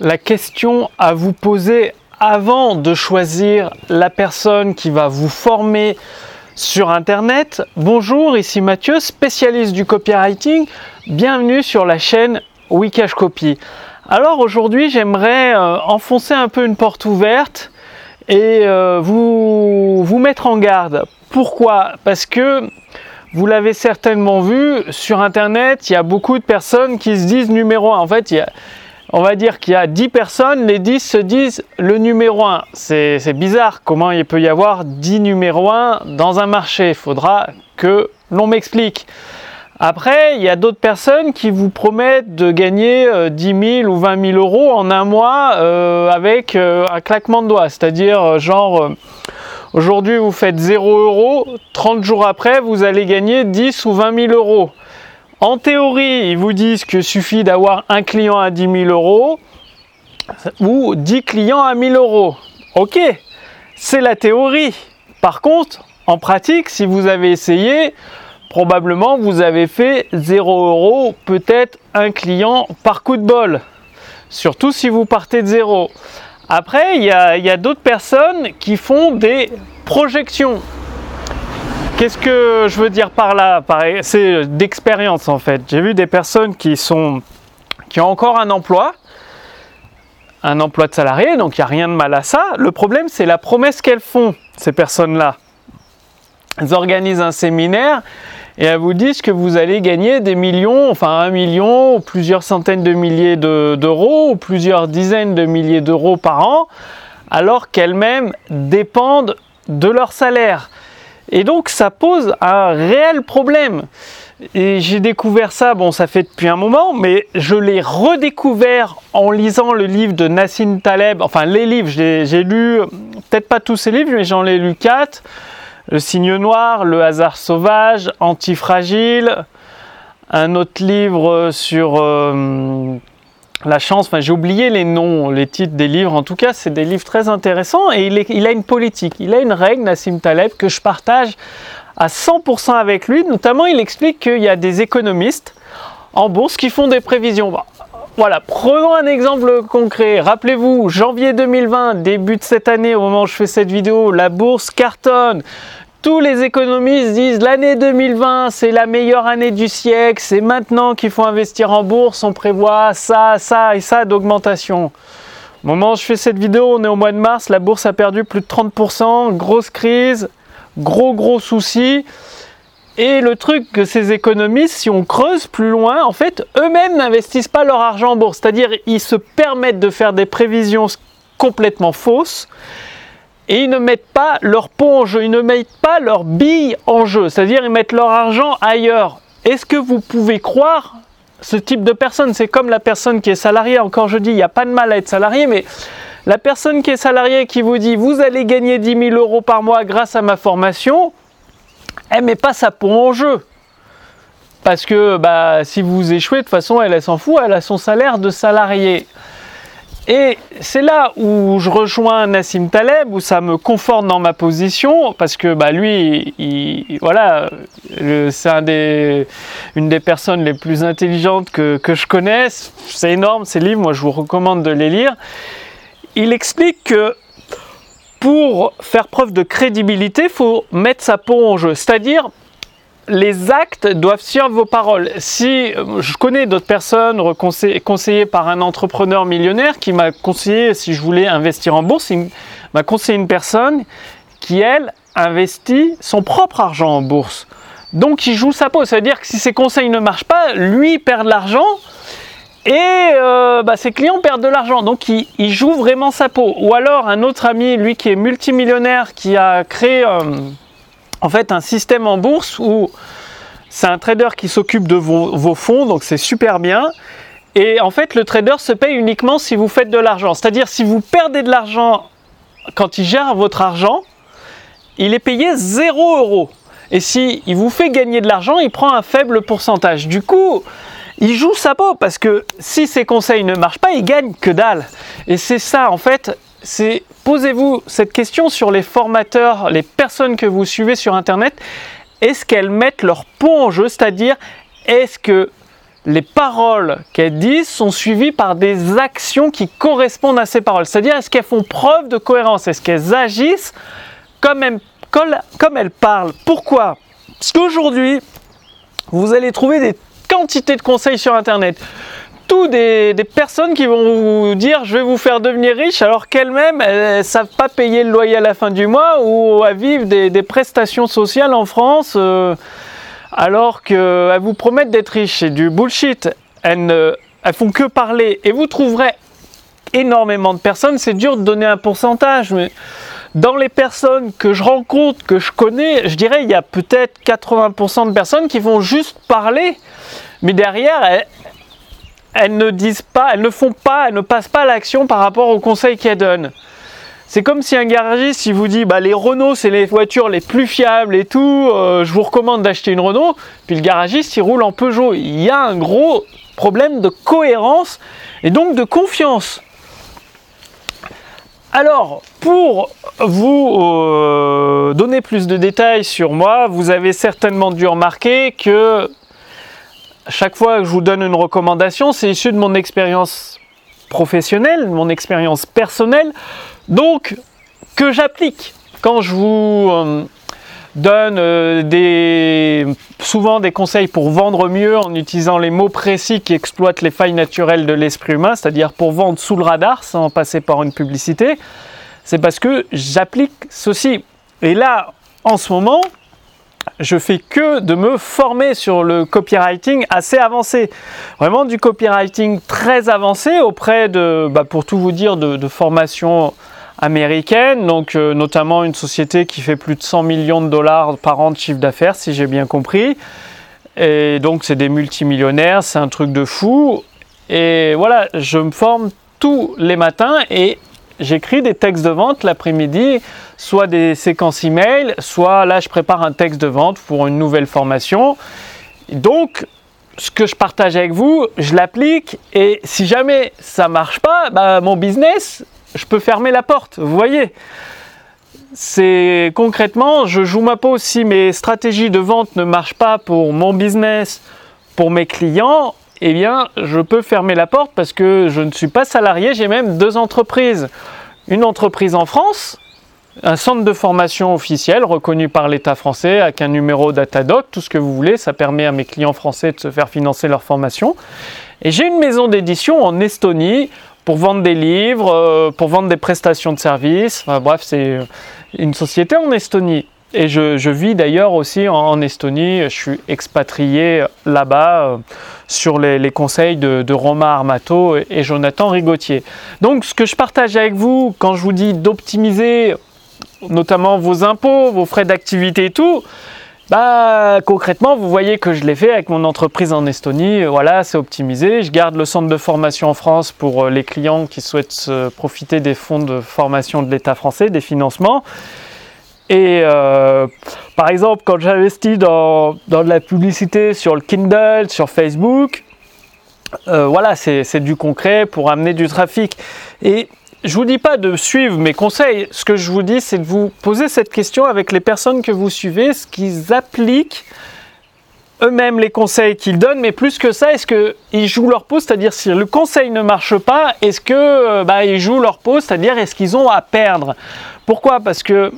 la question à vous poser avant de choisir la personne qui va vous former sur Internet. Bonjour, ici Mathieu, spécialiste du copywriting. Bienvenue sur la chaîne Wikash Copy. Alors aujourd'hui, j'aimerais euh, enfoncer un peu une porte ouverte et euh, vous, vous mettre en garde. Pourquoi? Parce que vous l'avez certainement vu sur Internet, il y a beaucoup de personnes qui se disent numéro 1. En fait, il y a, on va dire qu'il y a 10 personnes, les 10 se disent le numéro 1. C'est bizarre comment il peut y avoir 10 numéros 1 dans un marché. Il faudra que l'on m'explique. Après, il y a d'autres personnes qui vous promettent de gagner 10 euh, 000 ou 20 000 euros en un mois euh, avec euh, un claquement de doigts. C'est-à-dire, genre, aujourd'hui vous faites 0 euros, 30 jours après vous allez gagner 10 ou 20 000 euros. En théorie, ils vous disent que suffit d'avoir un client à 10 000 euros ou 10 clients à 1000 euros. Ok, c'est la théorie. Par contre, en pratique, si vous avez essayé, probablement vous avez fait 0 euros, peut-être un client par coup de bol. Surtout si vous partez de zéro. Après, il y a, d'autres personnes qui font des projections. Qu'est-ce que je veux dire par là? C'est d'expérience en fait. J'ai vu des personnes qui sont qui ont encore un emploi, un emploi de salarié, donc il n'y a rien de mal à ça. Le problème, c'est la promesse qu'elles font, ces personnes-là. Elles organisent un séminaire et elles vous disent que vous allez gagner des millions, enfin un million, ou plusieurs centaines de milliers d'euros, ou plusieurs dizaines de milliers d'euros par an, alors qu'elles-mêmes dépendent de leur salaire. Et donc ça pose un réel problème. Et j'ai découvert ça, bon ça fait depuis un moment, mais je l'ai redécouvert en lisant le livre de Nassim Taleb, enfin les livres, j'ai lu, peut-être pas tous ces livres, mais j'en ai lu quatre. Le signe noir, Le hasard sauvage, Antifragile, un autre livre sur euh, la chance, j'ai oublié les noms, les titres des livres, en tout cas c'est des livres très intéressants et il, a une politique, il a une règle, Nassim Taleb, que je partage à 100% avec lui, notamment il explique qu'il y a des économistes en bourse qui font des prévisions. Voilà, prenons un exemple concret. Rappelez-vous, janvier 2020, début de cette année, au moment où je fais cette vidéo, la bourse cartonne. Tous les économistes disent l'année 2020 c'est la meilleure année du siècle, c'est maintenant qu'il faut investir en bourse, on prévoit ça, ça et ça d'augmentation. Au moment où je fais cette vidéo, on est au mois de mars, la bourse a perdu plus de 30%, grosse crise, gros gros soucis. Et le truc que ces économistes, si on creuse plus loin, en fait, eux-mêmes n'investissent pas leur argent en bourse. C'est-à-dire, ils se permettent de faire des prévisions complètement fausses et ils ne mettent pas leur pot en jeu, ils ne mettent pas leur bille en jeu, c'est-à-dire ils mettent leur argent ailleurs. Est-ce que vous pouvez croire ce type de personne? C'est comme la personne qui est salariée, encore je dis, il n'y a pas de mal à être salarié, mais la personne qui est salariée qui vous dit vous allez gagner 10 000 euros par mois grâce à ma formation, elle ne met pas sa peau en jeu. Parce que bah, si vous échouez, de toute façon, elle, elle s'en fout, elle a son salaire de salarié. Et c'est là où je rejoins Nassim Taleb, où ça me conforte dans ma position, parce que bah, lui, voilà, c'est une des personnes les plus intelligentes que, que je connaisse. C'est énorme ces livres, moi je vous recommande de les lire. Il explique que pour faire preuve de crédibilité, il faut mettre sa peau en jeu. C'est-à-dire, les actes doivent suivre vos paroles. Si euh, je connais d'autres personnes conseillées par un entrepreneur millionnaire qui m'a conseillé si je voulais investir en bourse, il m'a conseillé une personne qui elle investit son propre argent en bourse. Donc il joue sa peau, c'est-à-dire que si ses conseils ne marchent pas, lui perd de l'argent et euh, bah, ses clients perdent de l'argent. Donc il, joue vraiment sa peau. Ou alors un autre ami, lui qui est multimillionnaire, qui a créé euh, en fait un système en bourse où c'est un trader qui s'occupe de vos, fonds, donc c'est super bien. Et en fait, le trader se paye uniquement si vous faites de l'argent. C'est-à-dire si vous perdez de l'argent quand il gère votre argent, il est payé 0 euros. Et si il vous fait gagner de l'argent, il prend un faible pourcentage. Du coup, il joue sa peau parce que si ses conseils ne marchent pas, il gagne que dalle. Et c'est ça, en fait, c'est posez-vous cette question sur les formateurs, les personnes que vous suivez sur Internet. Est-ce qu'elles mettent leur peau en jeu C'est-à-dire, est-ce que les paroles qu'elles disent sont suivies par des actions qui correspondent à ces paroles? C'est-à-dire, est-ce qu'elles font preuve de cohérence? Est-ce qu'elles agissent comme elles, comme elles parlent? Pourquoi? Parce qu'aujourd'hui, vous allez trouver des quantités de conseils sur Internet. Des, personnes qui vont vous dire je vais vous faire devenir riche alors qu'elles-mêmes ne savent pas payer le loyer à la fin du mois ou à vivre des, prestations sociales en France. Euh, alors qu'elles vous promettent d'être riches. C'est du bullshit. Elles ne elles font que parler. Et vous trouverez énormément de personnes. C'est dur de donner un pourcentage, mais dans les personnes que je rencontre, que je connais, je dirais il y a peut-être 80% de personnes qui vont juste parler, mais derrière, elles, elles, ne disent pas, elles ne font pas, elles ne passent pas l'action par rapport aux conseils qu'elles donnent. C'est comme si un garagiste il vous dit bah, les Renault c'est les voitures les plus fiables et tout, euh, je vous recommande d'acheter une Renault, puis le garagiste il roule en Peugeot. Il y a un gros problème de cohérence et donc de confiance. Alors, pour vous euh, donner plus de détails sur moi, vous avez certainement dû remarquer que chaque fois que je vous donne une recommandation, c'est issu de mon expérience professionnelle, mon expérience personnelle, donc que j'applique. Quand je vous euh, donne euh, des, souvent des conseils pour vendre mieux en utilisant les mots précis qui exploitent les failles naturelles de l'esprit humain, c'est-à-dire pour vendre sous le radar sans passer par une publicité, c'est parce que j'applique ceci. Et là, en ce moment, je fais que de me former sur le copywriting assez avancé. Vraiment du copywriting très avancé auprès de, bah, pour tout vous dire, de, formations américaines, donc euh, notamment une société qui fait plus de 100 millions de dollars par an de chiffre d'affaires, si j'ai bien compris. Et donc c'est des multimillionnaires, c'est un truc de fou. Et voilà, je me forme tous les matins et j'écris des textes de vente l'après-midi, soit des séquences email, soit là je prépare un texte de vente pour une nouvelle formation. Donc, ce que je partage avec vous, je l'applique et si jamais ça marche pas, bah, mon business, je peux fermer la porte. Vous voyez c'est concrètement, je joue ma peau. Si mes stratégies de vente ne marchent pas pour mon business, pour mes clients, eh bien, je peux fermer la porte parce que je ne suis pas salarié, j'ai même deux entreprises. Une entreprise en France, un centre de formation officiel reconnu par l'État français avec un numéro Datadoc, tout ce que vous voulez, ça permet à mes clients français de se faire financer leur formation. Et j'ai une maison d'édition en Estonie pour vendre des livres, euh, pour vendre des prestations de services. bref, c'est une société en Estonie. Et je, vis d'ailleurs aussi en, Estonie, je suis expatrié là-bas euh, sur les, conseils de, Romain Armato et, Jonathan Rigotier. Donc ce que je partage avec vous quand je vous dis d'optimiser notamment vos impôts, vos frais d'activité et tout, bah concrètement vous voyez que je l'ai fait avec mon entreprise en Estonie, voilà c'est optimisé, je garde le centre de formation en France pour euh, les clients qui souhaitent profiter des fonds de formation de l'État français, des financements. Et euh, par exemple, quand j'investis dans, dans, de la publicité sur le Kindle, sur Facebook, euh, voilà, c'est du concret pour amener du trafic. Et je vous dis pas de suivre mes conseils. Ce que je vous dis, c'est de vous poser cette question avec les personnes que vous suivez, ce qu'ils appliquent eux-mêmes les conseils qu'ils donnent, mais plus que ça, est-ce qu'ils jouent leur peau, c'est-à-dire si le conseil ne marche pas, est-ce que euh, bah, ils jouent leur peau, c'est-à-dire est-ce qu'ils ont à perdre? Pourquoi? Parce que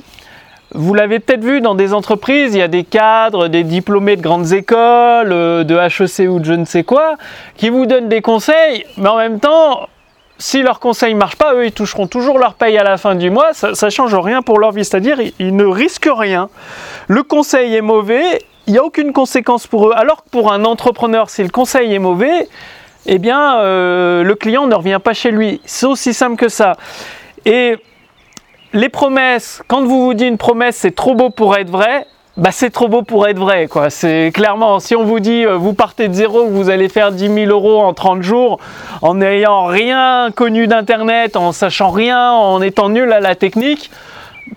vous l'avez peut-être vu dans des entreprises, il y a des cadres, des diplômés de grandes écoles, euh, de HEC ou de je ne sais quoi, qui vous donnent des conseils, mais en même temps, si leurs conseils ne marchent pas, eux, ils toucheront toujours leur paye à la fin du mois, ça ne change rien pour leur vie, c'est-à-dire ils, ne risquent rien. Le conseil est mauvais, il n'y a aucune conséquence pour eux, alors que pour un entrepreneur, si le conseil est mauvais, eh bien, euh, le client ne revient pas chez lui. C'est aussi simple que ça. Et les promesses, quand vous vous dites une promesse, c'est trop beau pour être vrai, bah c'est trop beau pour être vrai. C'est clairement, si on vous dit, euh, vous partez de zéro, vous allez faire 10 000 euros en 30 jours, en n'ayant rien connu d'Internet, en sachant rien, en étant nul à la technique,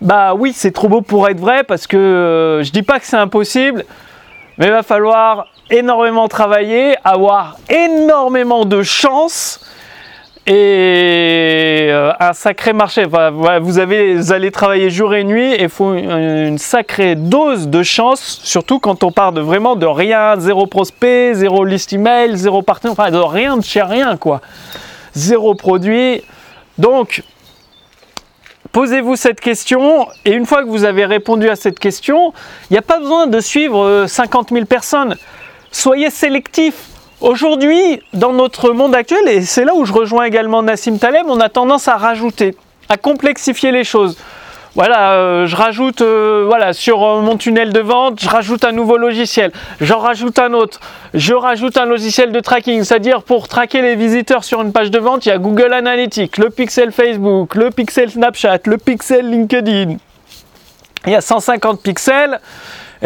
bah oui, c'est trop beau pour être vrai, parce que euh, je dis pas que c'est impossible, mais il va falloir énormément travailler, avoir énormément de chance, et euh, un sacré marché. vous, avez, allez travailler jour et nuit et il faut une, sacrée dose de chance, surtout quand on part de vraiment de rien, zéro prospect, zéro liste email, zéro partenaire, enfin de rien de chez rien quoi. Zéro produit. Donc, posez-vous cette question et une fois que vous avez répondu à cette question, il n'y a pas besoin de suivre 50 euh, 000 personnes. Soyez sélectif Aujourd'hui, dans notre monde actuel, et c'est là où je rejoins également Nassim Taleb, on a tendance à rajouter, à complexifier les choses. Voilà, euh, je rajoute, euh, sur euh, mon tunnel de vente, je rajoute un nouveau logiciel, j'en rajoute un autre, je rajoute un logiciel de tracking, c'est-à-dire pour traquer les visiteurs sur une page de vente, il y a Google Analytics, le pixel Facebook, le pixel Snapchat, le pixel LinkedIn. Il y a 150 pixels.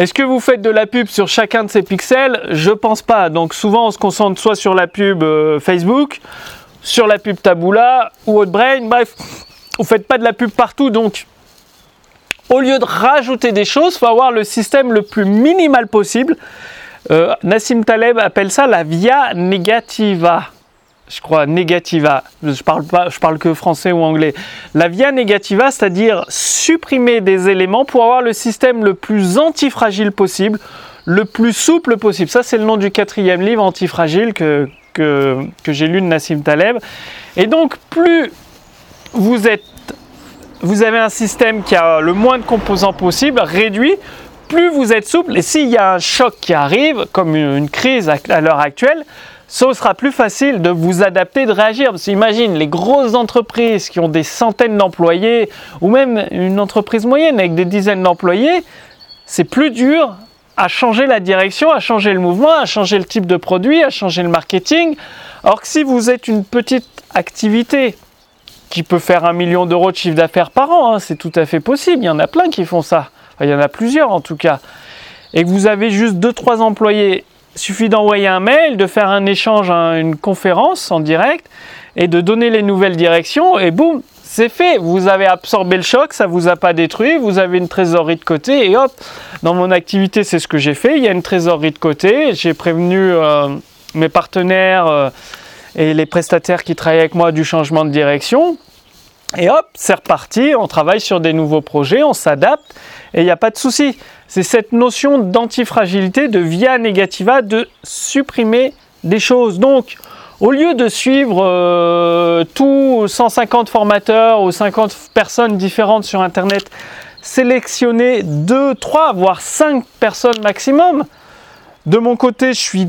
Est-ce que vous faites de la pub sur chacun de ces pixels? Je pense pas. Donc souvent on se concentre soit sur la pub euh, Facebook, sur la pub Taboola ou Outbrain. Bref, vous faites pas de la pub partout. Donc au lieu de rajouter des choses, il faut avoir le système le plus minimal possible. Euh, Nassim Taleb appelle ça la via negativa je crois, negativa. Je parle pas, je parle que français ou anglais. La via negativa, c'est-à-dire supprimer des éléments pour avoir le système le plus antifragile possible, le plus souple possible. Ça, c'est le nom du quatrième livre, Antifragile, que, que, j'ai lu de Nassim Taleb. Et donc, plus vous êtes, vous avez un système qui a le moins de composants possible, réduit, plus vous êtes souple. Et s'il y a un choc qui arrive, comme une crise à l'heure actuelle, ce sera plus facile de vous adapter, de réagir. Parce imagine les grosses entreprises qui ont des centaines d'employés, ou même une entreprise moyenne avec des dizaines d'employés, c'est plus dur à changer la direction, à changer le mouvement, à changer le type de produit, à changer le marketing. Alors que si vous êtes une petite activité qui peut faire un million d'euros de chiffre d'affaires par an, hein, c'est tout à fait possible. Il y en a plein qui font ça. il y en a plusieurs en tout cas. Et que vous avez juste 2-3 employés suffit d'envoyer un mail, de faire un échange, une conférence en direct et de donner les nouvelles directions et boum, c'est fait. Vous avez absorbé le choc, ça vous a pas détruit, vous avez une trésorerie de côté et hop, dans mon activité, c'est ce que j'ai fait. Il y a une trésorerie de côté, j'ai prévenu euh, mes partenaires euh, et les prestataires qui travaillent avec moi du changement de direction. Et hop, c'est reparti, on travaille sur des nouveaux projets, on s'adapte et il n'y a pas de souci. C'est cette notion d'antifragilité, de via negativa, de supprimer des choses. Donc, au lieu de suivre euh, tous 150 formateurs ou 50 personnes différentes sur Internet, sélectionnez 2, 3, voire 5 personnes maximum. De mon côté, je suis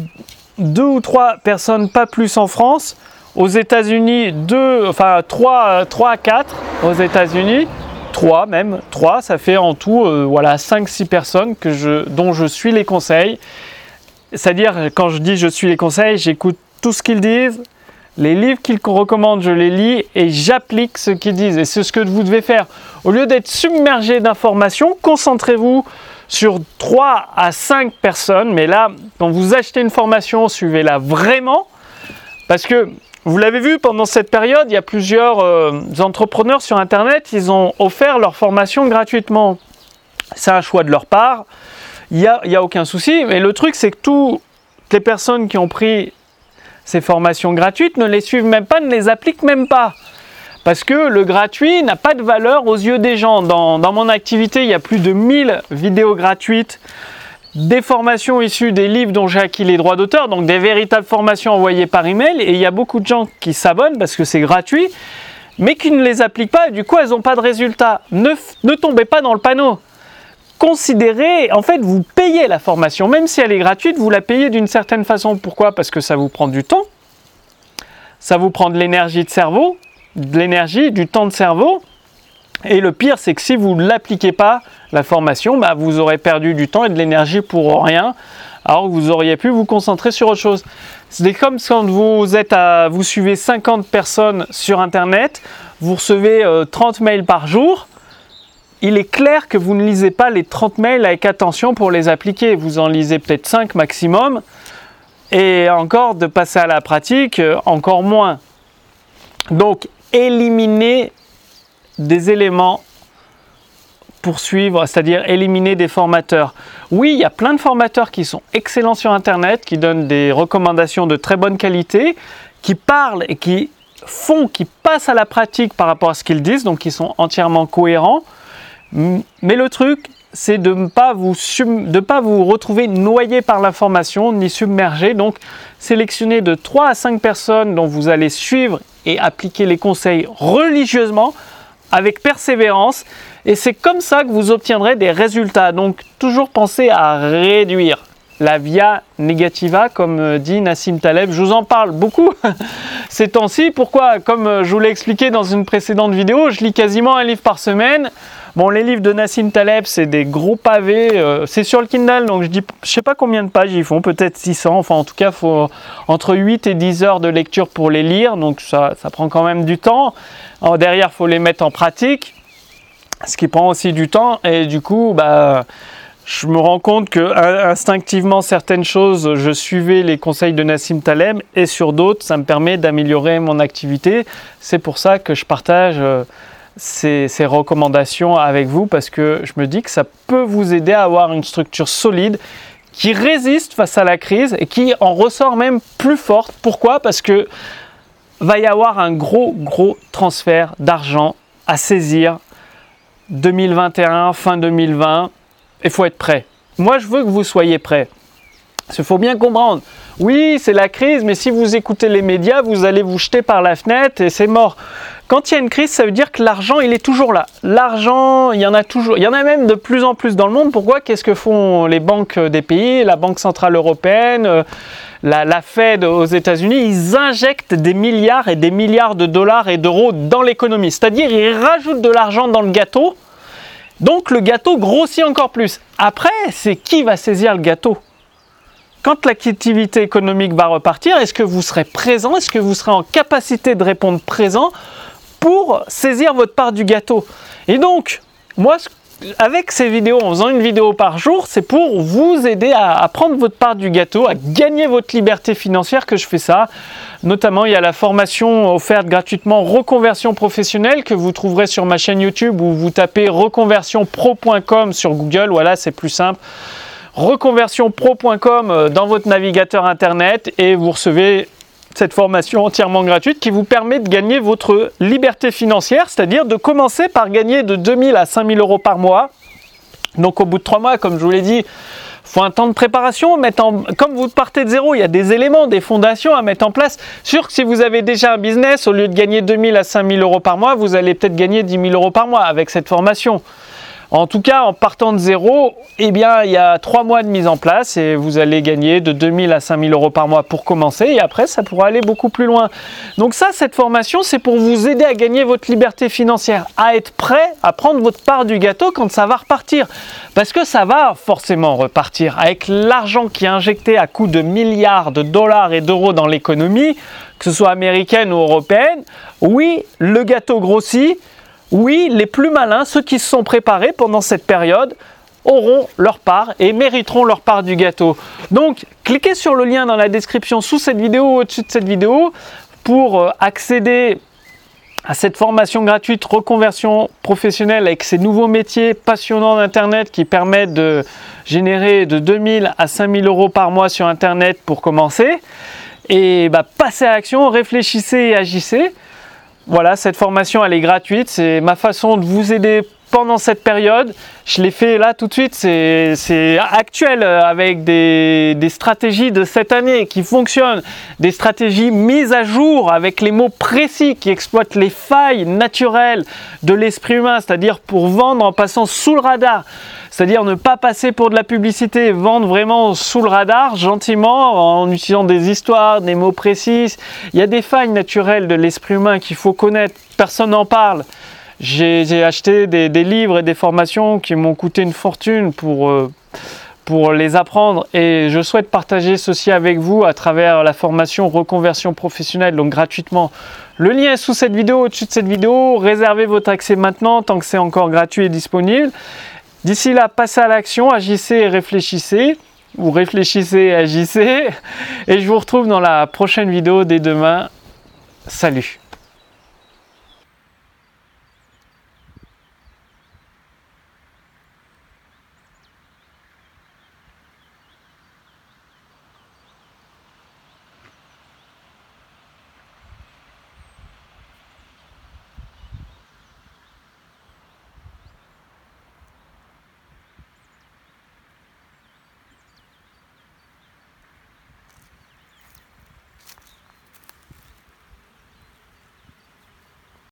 2 ou 3 personnes, pas plus en France. Aux États-Unis, 2, enfin 3, 3 à 4 aux États-Unis. 3 même, 3, ça fait en tout euh, voilà 5-6 personnes que je, dont je suis les conseils. C'est-à-dire, quand je dis je suis les conseils, j'écoute tout ce qu'ils disent, les livres qu'ils recommandent, je les lis et j'applique ce qu'ils disent. Et c'est ce que vous devez faire. Au lieu d'être submergé d'informations, concentrez-vous sur 3 à 5 personnes. Mais là, quand vous achetez une formation, suivez-la vraiment. Parce que vous l'avez vu pendant cette période, il y a plusieurs euh, entrepreneurs sur Internet, ils ont offert leur formation gratuitement. C'est un choix de leur part, il n'y a, a, aucun souci. Mais le truc, c'est que toutes les personnes qui ont pris ces formations gratuites ne les suivent même pas, ne les appliquent même pas. Parce que le gratuit n'a pas de valeur aux yeux des gens. Dans, dans mon activité, il y a plus de 1000 vidéos gratuites des formations issues des livres dont j'ai acquis les droits d'auteur, donc des véritables formations envoyées par email. Et il y a beaucoup de gens qui s'abonnent parce que c'est gratuit, mais qui ne les appliquent pas et du coup elles n'ont pas de résultat. Ne, ne tombez pas dans le panneau. Considérez, en fait, vous payez la formation, même si elle est gratuite, vous la payez d'une certaine façon. Pourquoi? Parce que ça vous prend du temps, ça vous prend de l'énergie de cerveau, de l'énergie, du temps de cerveau, et le pire, c'est que si vous ne l'appliquez pas, la formation, bah, vous aurez perdu du temps et de l'énergie pour rien, alors que vous auriez pu vous concentrer sur autre chose. C'est comme quand vous, êtes à, vous suivez 50 personnes sur Internet, vous recevez 30 euh, mails par jour. Il est clair que vous ne lisez pas les 30 mails avec attention pour les appliquer. Vous en lisez peut-être 5 maximum. Et encore, de passer à la pratique, euh, encore moins. Donc, éliminez des éléments pour suivre, c'est-à-dire éliminer des formateurs. Oui, il y a plein de formateurs qui sont excellents sur Internet, qui donnent des recommandations de très bonne qualité, qui parlent et qui font, qui passent à la pratique par rapport à ce qu'ils disent, donc qui sont entièrement cohérents. Mais le truc, c'est de ne pas, vous pas vous retrouver noyé par l'information ni submergé. Donc, sélectionnez de 3 à 5 personnes dont vous allez suivre et appliquer les conseils religieusement, avec persévérance. Et c'est comme ça que vous obtiendrez des résultats. Donc, toujours pensez à réduire la via negativa, comme euh, dit Nassim Taleb. Je vous en parle beaucoup ces temps-ci. Pourquoi? Comme euh, je vous l'ai expliqué dans une précédente vidéo, je lis quasiment un livre par semaine. Bon, les livres de Nassim Taleb, c'est des gros pavés. Euh, c'est sur le Kindle, donc je dis, je sais pas combien de pages ils font, peut-être 600. Enfin, en tout cas, faut entre 8 et 10 heures de lecture pour les lire, donc ça, ça prend quand même du temps. Alors, derrière, faut les mettre en pratique, ce qui prend aussi du temps. Et du coup, bah je me rends compte que instinctivement certaines choses, je suivais les conseils de Nassim Taleb et sur d'autres, ça me permet d'améliorer mon activité. C'est pour ça que je partage euh, ces, recommandations avec vous parce que je me dis que ça peut vous aider à avoir une structure solide qui résiste face à la crise et qui en ressort même plus forte. Pourquoi? Parce que va y avoir un gros gros transfert d'argent à saisir 2021 fin 2020 il faut être prêt. Moi, je veux que vous soyez prêts. Il faut bien comprendre. Oui, c'est la crise, mais si vous écoutez les médias, vous allez vous jeter par la fenêtre et c'est mort. Quand il y a une crise, ça veut dire que l'argent, il est toujours là. L'argent, il y en a toujours. Il y en a même de plus en plus dans le monde. Pourquoi? Qu'est-ce que font les banques des pays, la Banque Centrale Européenne, euh, la, la Fed aux États-Unis? Ils injectent des milliards et des milliards de dollars et d'euros dans l'économie. C'est-à-dire, ils rajoutent de l'argent dans le gâteau donc le gâteau grossit encore plus. Après, c'est qui va saisir le gâteau? Quand l'activité économique va repartir, est-ce que vous serez présent? Est-ce que vous serez en capacité de répondre présent pour saisir votre part du gâteau? Et donc, moi, avec ces vidéos, en faisant une vidéo par jour, c'est pour vous aider à, prendre votre part du gâteau, à gagner votre liberté financière que je fais ça. Notamment, il y a la formation offerte gratuitement reconversion professionnelle que vous trouverez sur ma chaîne YouTube où vous tapez reconversionpro.com sur Google. Voilà, c'est plus simple reconversionpro.com euh, dans votre navigateur internet et vous recevez cette formation entièrement gratuite qui vous permet de gagner votre liberté financière, c'est-à-dire de commencer par gagner de 2000 à 5000 euros par mois. Donc au bout de trois mois, comme je vous l'ai dit, faut un temps de préparation. Comme vous partez de zéro, il y a des éléments, des fondations à mettre en place. Sûr que si vous avez déjà un business, au lieu de gagner 2000 à 5000 euros par mois, vous allez peut-être gagner 10 000 euros par mois avec cette formation. En tout cas, en partant de zéro, eh il y a trois mois de mise en place et vous allez gagner de 2000 à 5000 euros par mois pour commencer et après, ça pourra aller beaucoup plus loin. Donc ça, cette formation, c'est pour vous aider à gagner votre liberté financière, à être prêt à prendre votre part du gâteau quand ça va repartir. Parce que ça va forcément repartir. Avec l'argent qui est injecté à coût de milliards de dollars et d'euros dans l'économie, que ce soit américaine ou européenne, oui, le gâteau grossit, oui, les plus malins, ceux qui se sont préparés pendant cette période, auront leur part et mériteront leur part du gâteau. Donc, cliquez sur le lien dans la description sous cette vidéo ou au-dessus de cette vidéo pour euh, accéder à cette formation gratuite reconversion professionnelle avec ces nouveaux métiers passionnants d'Internet qui permettent de générer de 2000 à 5000 euros par mois sur Internet pour commencer. Et bah, passez à l'action, réfléchissez et agissez. Voilà, cette formation, elle est gratuite. C'est ma façon de vous aider pendant cette période. Je l'ai fait là tout de suite. C'est actuel euh, avec des, des, stratégies de cette année qui fonctionnent. Des stratégies mises à jour avec les mots précis qui exploitent les failles naturelles de l'esprit humain, c'est-à-dire pour vendre en passant sous le radar c'est-à-dire ne pas passer pour de la publicité, vendre vraiment sous le radar, gentiment, en utilisant des histoires, des mots précis. Il y a des failles naturelles de l'esprit humain qu'il faut connaître, personne n'en parle. J'ai acheté des, livres et des formations qui m'ont coûté une fortune pour, euh, pour les apprendre et je souhaite partager ceci avec vous à travers la formation reconversion professionnelle, donc gratuitement. Le lien est sous cette vidéo, au-dessus de cette vidéo. Réservez votre accès maintenant tant que c'est encore gratuit et disponible. D'ici là, passez à l'action, agissez et réfléchissez, ou réfléchissez et agissez. Et je vous retrouve dans la prochaine vidéo dès demain. Salut